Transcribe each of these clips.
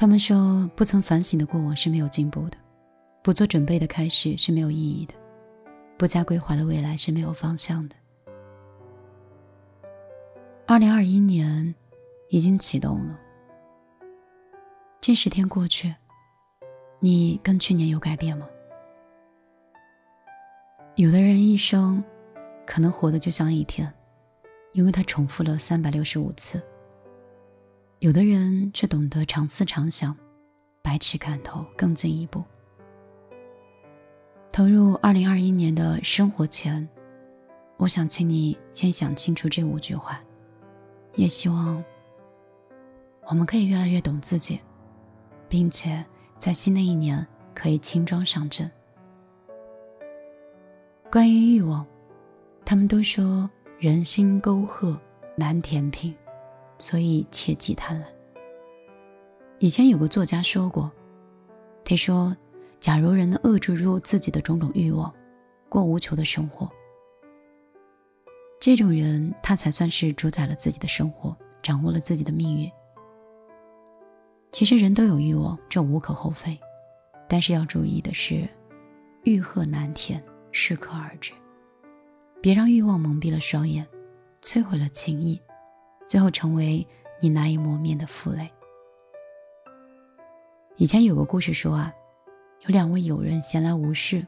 他们说，不曾反省的过往是没有进步的，不做准备的开始是没有意义的，不加规划的未来是没有方向的。二零二一年已经启动了，这十天过去，你跟去年有改变吗？有的人一生可能活得就像一天，因为他重复了三百六十五次。有的人却懂得常思常想，百尺竿头更进一步。投入二零二一年的生活前，我想请你先想清楚这五句话，也希望我们可以越来越懂自己，并且在新的一年可以轻装上阵。关于欲望，他们都说人心沟壑难填平。所以切忌贪婪。以前有个作家说过，他说：“假如人能遏制住自己的种种欲望，过无求的生活，这种人他才算是主宰了自己的生活，掌握了自己的命运。”其实人都有欲望，这无可厚非，但是要注意的是，欲壑难填，适可而止，别让欲望蒙蔽了双眼，摧毁了情谊。最后成为你难以磨灭的负累。以前有个故事说啊，有两位友人闲来无事，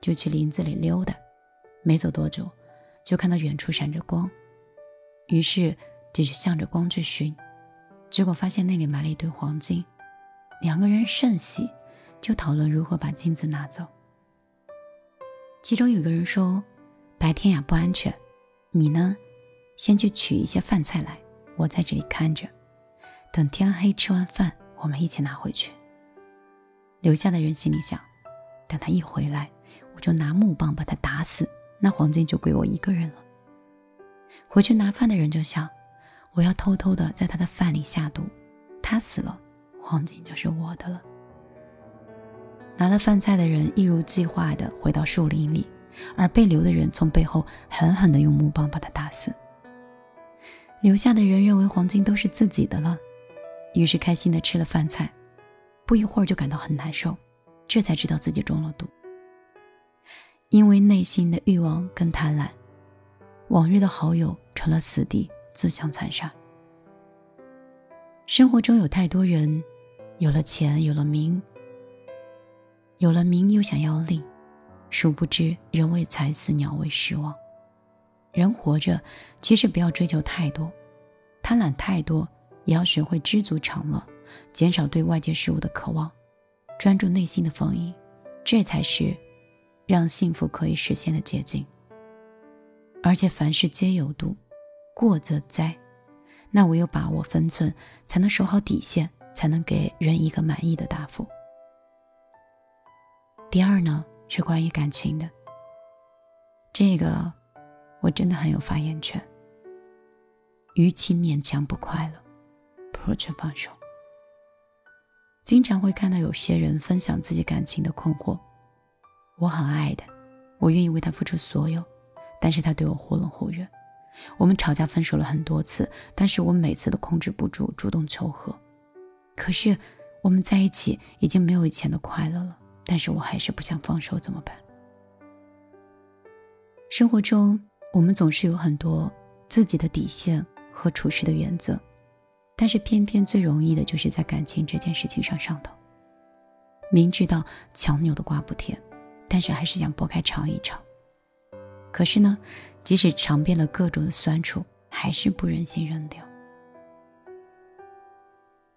就去林子里溜达，没走多久，就看到远处闪着光，于是就去向着光去寻，结果发现那里埋了一堆黄金，两个人甚喜，就讨论如何把金子拿走。其中有个人说：“白天呀不安全，你呢？”先去取一些饭菜来，我在这里看着，等天黑吃完饭，我们一起拿回去。留下的人心里想，等他一回来，我就拿木棒把他打死，那黄金就归我一个人了。回去拿饭的人就想，我要偷偷的在他的饭里下毒，他死了，黄金就是我的了。拿了饭菜的人一如计划的回到树林里，而被留的人从背后狠狠的用木棒把他打死。留下的人认为黄金都是自己的了，于是开心的吃了饭菜，不一会儿就感到很难受，这才知道自己中了毒。因为内心的欲望跟贪婪，往日的好友成了死敌，自相残杀。生活中有太多人，有了钱，有了名，有了名又想要利，殊不知人为财死，鸟为食亡。人活着，其实不要追求太多，贪婪太多，也要学会知足常乐，减少对外界事物的渴望，专注内心的丰盈，这才是让幸福可以实现的捷径。而且凡事皆有度，过则灾，那唯有把握分寸，才能守好底线，才能给人一个满意的答复。第二呢，是关于感情的，这个。我真的很有发言权。与其勉强不快乐，不如去放手。经常会看到有些人分享自己感情的困惑。我很爱的，我愿意为他付出所有，但是他对我忽冷忽热。我们吵架分手了很多次，但是我每次都控制不住主动求和。可是我们在一起已经没有以前的快乐了，但是我还是不想放手，怎么办？生活中。我们总是有很多自己的底线和处事的原则，但是偏偏最容易的就是在感情这件事情上上头。明知道强扭的瓜不甜，但是还是想剥开尝一尝。可是呢，即使尝遍了各种的酸楚，还是不忍心扔掉。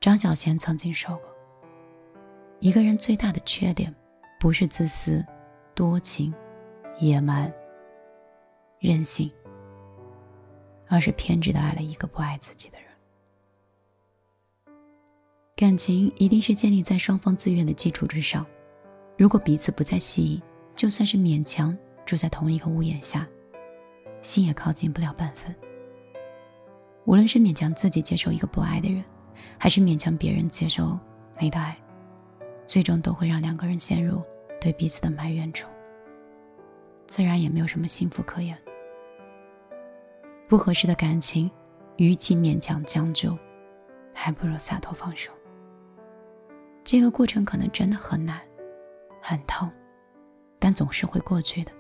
张小娴曾经说过：“一个人最大的缺点，不是自私、多情、野蛮。”任性，而是偏执的爱了一个不爱自己的人。感情一定是建立在双方自愿的基础之上。如果彼此不再吸引，就算是勉强住在同一个屋檐下，心也靠近不了半分。无论是勉强自己接受一个不爱的人，还是勉强别人接受你的爱，最终都会让两个人陷入对彼此的埋怨中，自然也没有什么幸福可言。不合适的感情，与其勉强将就，还不如洒脱放手。这个过程可能真的很难，很痛，但总是会过去的。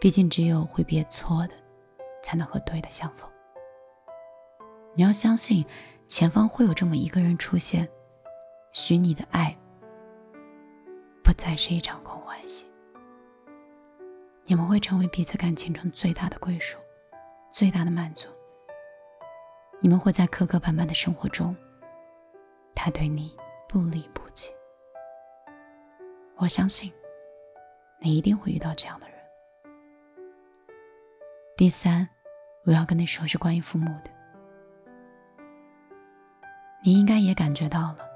毕竟，只有挥别错的，才能和对的相逢。你要相信，前方会有这么一个人出现，许你的爱不再是一场空欢喜。你们会成为彼此感情中最大的归属，最大的满足。你们会在磕磕绊绊的生活中，他对你不离不弃。我相信，你一定会遇到这样的人。第三，我要跟你说是关于父母的。你应该也感觉到了，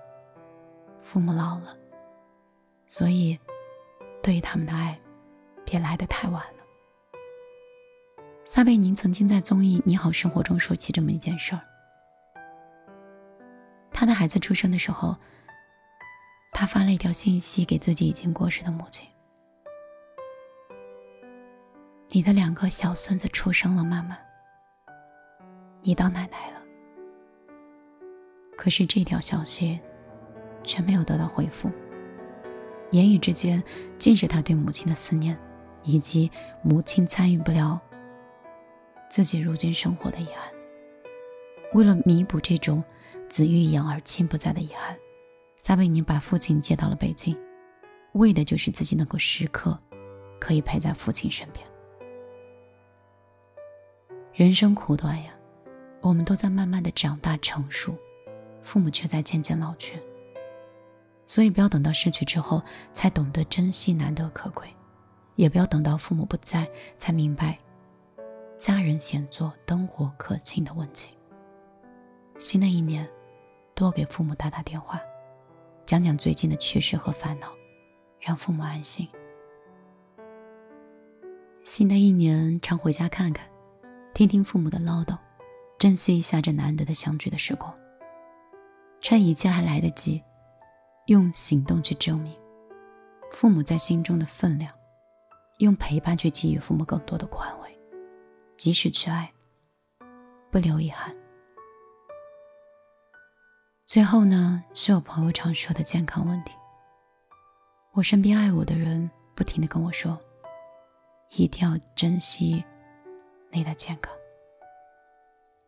父母老了，所以对于他们的爱，别来得太晚了。撒贝宁曾经在综艺《你好生活》中说起这么一件事儿：他的孩子出生的时候，他发了一条信息给自己已经过世的母亲。你的两个小孙子出生了，妈妈，你当奶奶了。可是这条消息却没有得到回复，言语之间尽是他对母亲的思念，以及母亲参与不了自己如今生活的遗憾。为了弥补这种子欲养而亲不在的遗憾，撒贝宁把父亲接到了北京，为的就是自己能够时刻可以陪在父亲身边。人生苦短呀，我们都在慢慢的长大成熟，父母却在渐渐老去。所以不要等到失去之后才懂得珍惜难得可贵，也不要等到父母不在才明白家人闲坐灯火可亲的温情。新的一年，多给父母打打电话，讲讲最近的趣事和烦恼，让父母安心。新的一年，常回家看看。听听父母的唠叨，珍惜一下这难得的相聚的时光。趁一切还来得及，用行动去证明父母在心中的分量，用陪伴去给予父母更多的宽慰，及时去爱，不留遗憾。最后呢，是我朋友常说的健康问题。我身边爱我的人不停的跟我说，一定要珍惜。你的健康，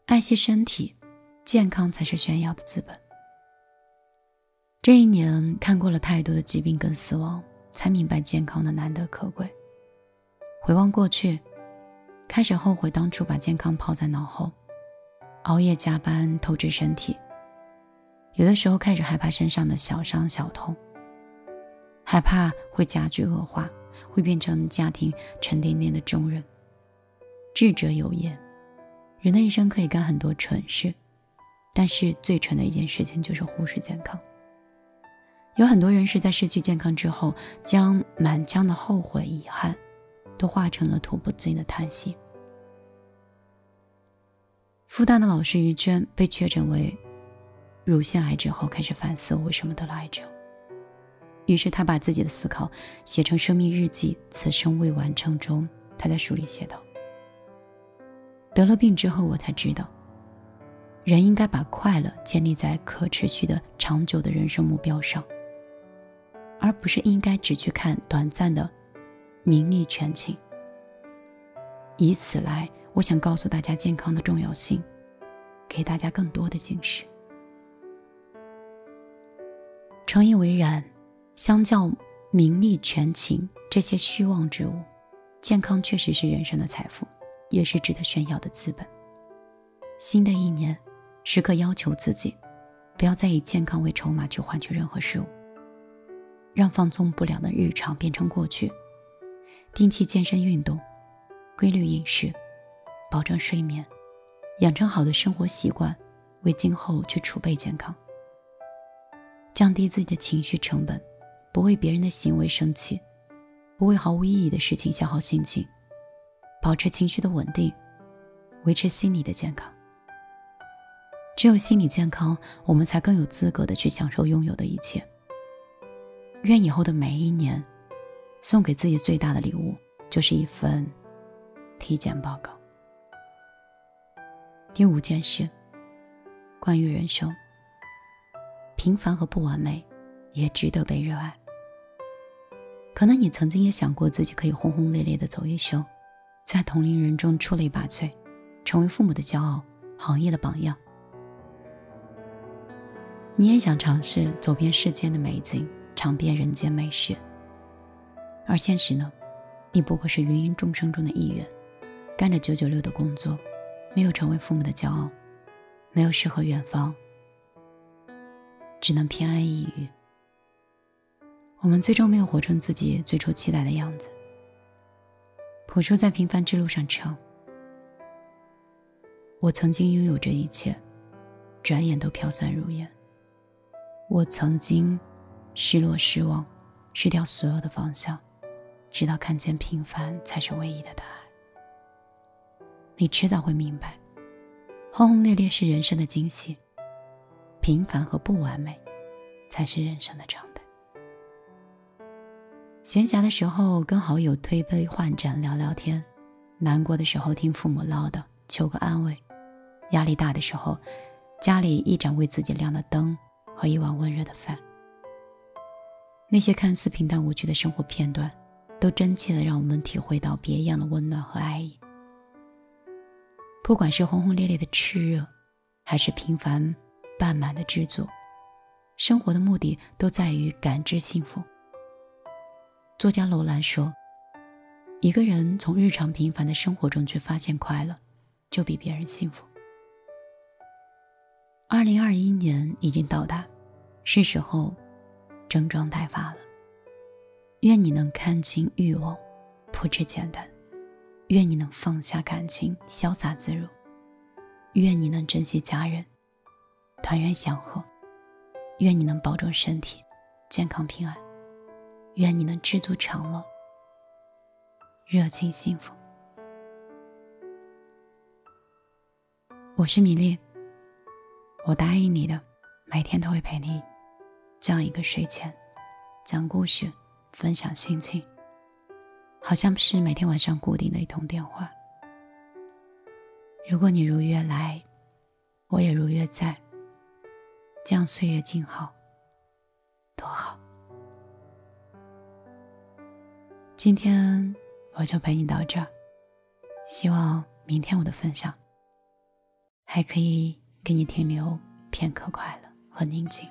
爱惜身体，健康才是炫耀的资本。这一年看过了太多的疾病跟死亡，才明白健康的难得可贵。回望过去，开始后悔当初把健康抛在脑后，熬夜加班透支身体。有的时候开始害怕身上的小伤小痛，害怕会加剧恶化，会变成家庭沉甸甸的重任。智者有言：人的一生可以干很多蠢事，但是最蠢的一件事情就是忽视健康。有很多人是在失去健康之后，将满腔的后悔、遗憾，都化成了吐不尽的叹息。复旦的老师于娟被确诊为乳腺癌之后，开始反思为什么得了癌症。于是他把自己的思考写成生命日记《此生未完成》中，他在书里写道。得了病之后，我才知道，人应该把快乐建立在可持续的、长久的人生目标上，而不是应该只去看短暂的名利权情。以此来，我想告诉大家健康的重要性，给大家更多的警示。诚以为然，相较名利权情这些虚妄之物，健康确实是人生的财富。也是值得炫耀的资本。新的一年，时刻要求自己，不要再以健康为筹码去换取任何事物，让放纵不良的日常变成过去。定期健身运动，规律饮食，保证睡眠，养成好的生活习惯，为今后去储备健康。降低自己的情绪成本，不为别人的行为生气，不为毫无意义的事情消耗心情。保持情绪的稳定，维持心理的健康。只有心理健康，我们才更有资格的去享受拥有的一切。愿以后的每一年，送给自己最大的礼物，就是一份体检报告。第五件事，关于人生，平凡和不完美也值得被热爱。可能你曾经也想过自己可以轰轰烈烈的走一生，在同龄人中出类拔萃，成为父母的骄傲，行业的榜样。你也想尝试走遍世间的美景，尝遍人间美食。而现实呢？你不过是芸芸众生中的一员，干着九九六的工作，没有成为父母的骄傲，没有诗和远方，只能偏安一隅。我们最终没有活成自己最初期待的样子。朴树在平凡之路上唱：“我曾经拥有这一切，转眼都飘散如烟。我曾经失落、失望，失掉所有的方向。”直到看见平凡才是唯一的答案。你迟早会明白，轰轰烈烈是人生的惊喜，平凡和不完美才是人生的常态。闲暇的时候跟好友推杯换盏聊聊天，难过的时候听父母唠叨求个安慰，压力大的时候，家里一盏为自己亮的灯和一碗温热的饭。那些看似平淡无趣的生活片段。都真切的让我们体会到别样的温暖和爱意。不管是轰轰烈烈的炽热，还是平凡半满的知足，生活的目的都在于感知幸福。作家楼兰说：“一个人从日常平凡的生活中去发现快乐，就比别人幸福。”二零二一年已经到达，是时候整装待发了。愿你能看清欲望，朴质简单；愿你能放下感情，潇洒自如；愿你能珍惜家人，团圆祥和；愿你能保重身体，健康平安；愿你能知足常乐，热情幸福。我是米粒，我答应你的，每天都会陪你这样一个睡前讲故事。分享心情，好像是每天晚上固定的一通电话。如果你如约来，我也如约在，这样岁月静好，多好。今天我就陪你到这儿，希望明天我的分享还可以给你停留片刻快乐和宁静。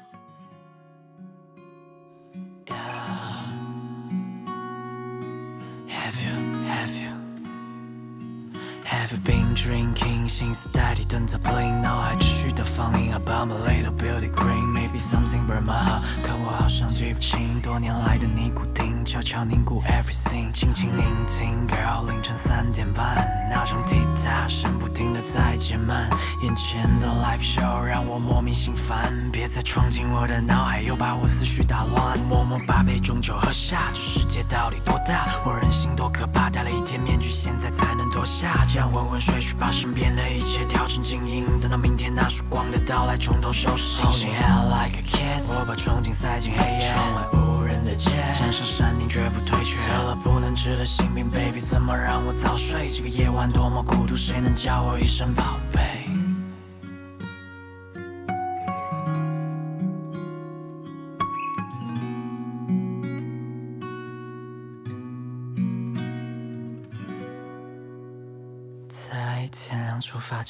I've Been drinking，心思代替灯在 playing，脑海持续的放映。About my little beauty queen，maybe something burn my heart，可我好像记不清多年来的尼古丁，悄悄凝固 everything，轻轻聆听。Girl，凌晨三点半，闹钟滴答声不停的在减慢，眼前的 live show 让我莫名心烦，别再闯进我的脑海，又把我思绪打乱。默默把杯中酒喝下，这世界到底多大？我人心多可怕，戴了一天面具，现在才能脱下。这样昏昏睡去，把身边的一切调成静音，等到明天那束光的到来，从头收拾心情。Like a kid，我把憧憬塞进黑夜，窗外无人的街，站上山顶绝不退却。得了不能治的心病，Baby，怎么让我早睡？这个夜晚多么孤独，谁能叫我一声宝贝？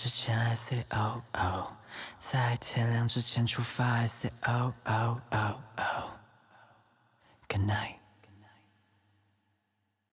之前，I say oh oh，在天亮之前出发，I say oh oh oh oh，Good night。